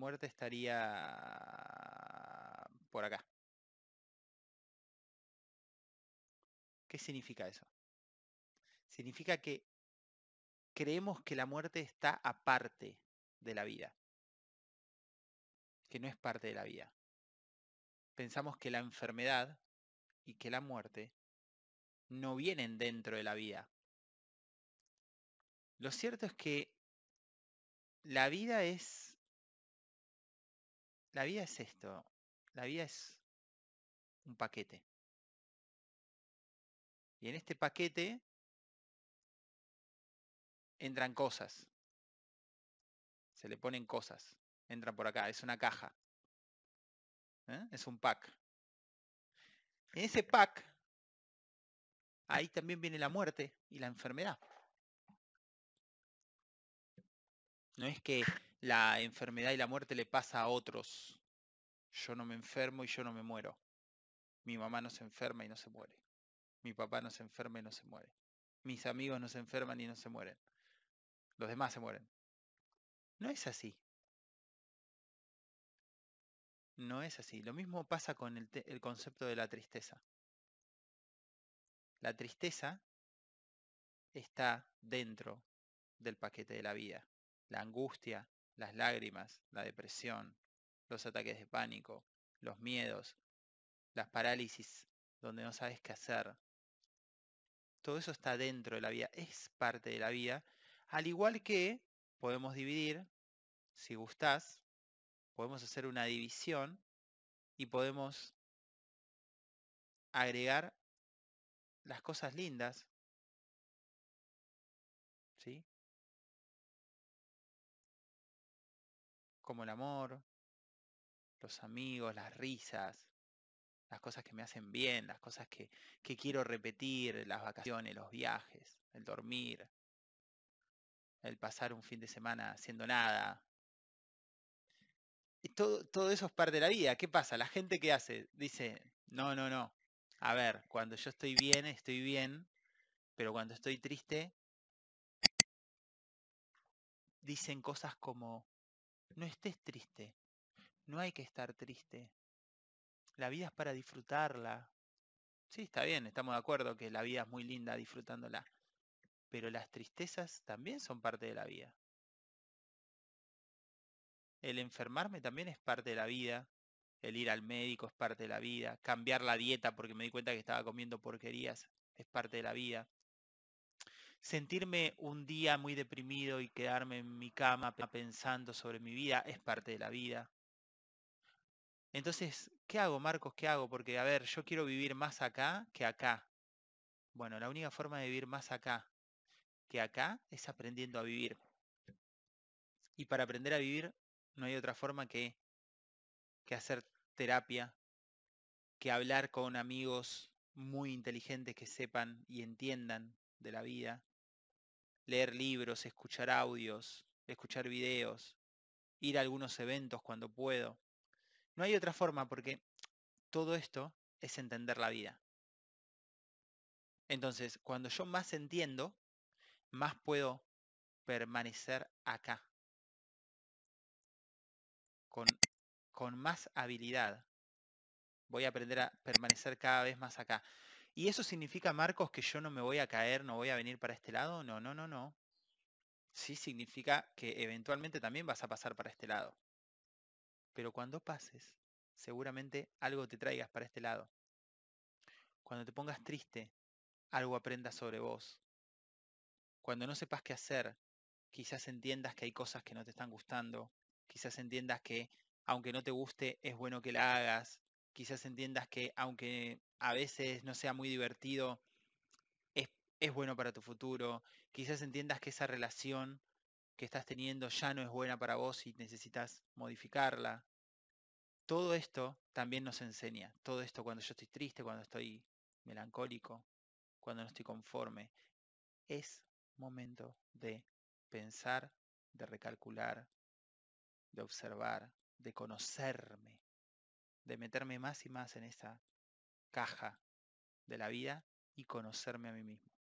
muerte estaría por acá. ¿Qué significa eso? Significa que creemos que la muerte está aparte de la vida, que no es parte de la vida. Pensamos que la enfermedad y que la muerte no vienen dentro de la vida. Lo cierto es que la vida es la vida es esto, la vida es un paquete. Y en este paquete entran cosas. Se le ponen cosas. Entran por acá. Es una caja. ¿eh? Es un pack. En ese pack, ahí también viene la muerte y la enfermedad. No es que la enfermedad y la muerte le pasa a otros. Yo no me enfermo y yo no me muero. Mi mamá no se enferma y no se muere. Mi papá no se enferma y no se muere. Mis amigos no se enferman y no se mueren. Los demás se mueren. No es así. No es así. Lo mismo pasa con el, concepto de la tristeza. La tristeza está dentro del paquete de la vida. La angustia, las lágrimas, la depresión, los ataques de pánico, los miedos, las parálisis donde no sabes qué hacer. Todo eso está dentro de la vida, es parte de la vida, al igual que podemos dividir, si gustás, podemos hacer una división y podemos agregar las cosas lindas, como el amor, los amigos, las risas, las cosas que me hacen bien, las cosas que, quiero repetir, las vacaciones, los viajes, el dormir, el pasar un fin de semana haciendo nada. Y todo, todo eso es parte de la vida. ¿Qué pasa? La gente que hace dice, no, no, no. A ver, cuando yo estoy bien, estoy bien, pero cuando estoy triste, dicen cosas como, no estés triste. No hay que estar triste. La vida es para disfrutarla. Sí, está bien, estamos de acuerdo que la vida es muy linda disfrutándola. Pero las tristezas también son parte de la vida. El enfermarme también es parte de la vida. El ir al médico es parte de la vida. Cambiar la dieta porque me di cuenta que estaba comiendo porquerías es parte de la vida sentirme un día muy deprimido y quedarme en mi cama pensando sobre mi vida es parte de la vida. Entonces, ¿qué hago, Marcos? ¿Qué hago? Porque, a ver, yo quiero vivir más acá que acá. Bueno, la única forma de vivir más acá que acá es aprendiendo a vivir. Y para aprender a vivir no hay otra forma que, que hacer terapia, que hablar con amigos muy inteligentes que sepan y entiendan de la vida, leer libros, escuchar audios, escuchar videos, ir a algunos eventos cuando puedo. No hay otra forma porque todo esto es entender la vida. Entonces, cuando yo más entiendo, más puedo permanecer acá. Con, con más habilidad. Voy a aprender a permanecer cada vez más acá. ¿Y eso significa, Marcos, que yo no me voy a caer, no voy a venir para este lado? No, no, no, no. Sí significa que eventualmente también vas a pasar para este lado. Pero cuando pases, seguramente algo te traigas para este lado. Cuando te pongas triste, algo aprendas sobre vos. Cuando no sepas qué hacer, quizás entiendas que hay cosas que no te están gustando. Quizás entiendas que aunque no te guste, es bueno que la hagas quizás entiendas que aunque a veces no sea muy divertido, es, es bueno para tu futuro, quizás entiendas que esa relación que estás teniendo ya no es buena para vos y necesitas modificarla. Todo esto también nos enseña, todo esto cuando yo estoy triste, cuando estoy melancólico, cuando no estoy conforme, es momento de pensar, de recalcular, de observar, de conocerme de meterme más y más en esa caja de la vida y conocerme a mí mismo.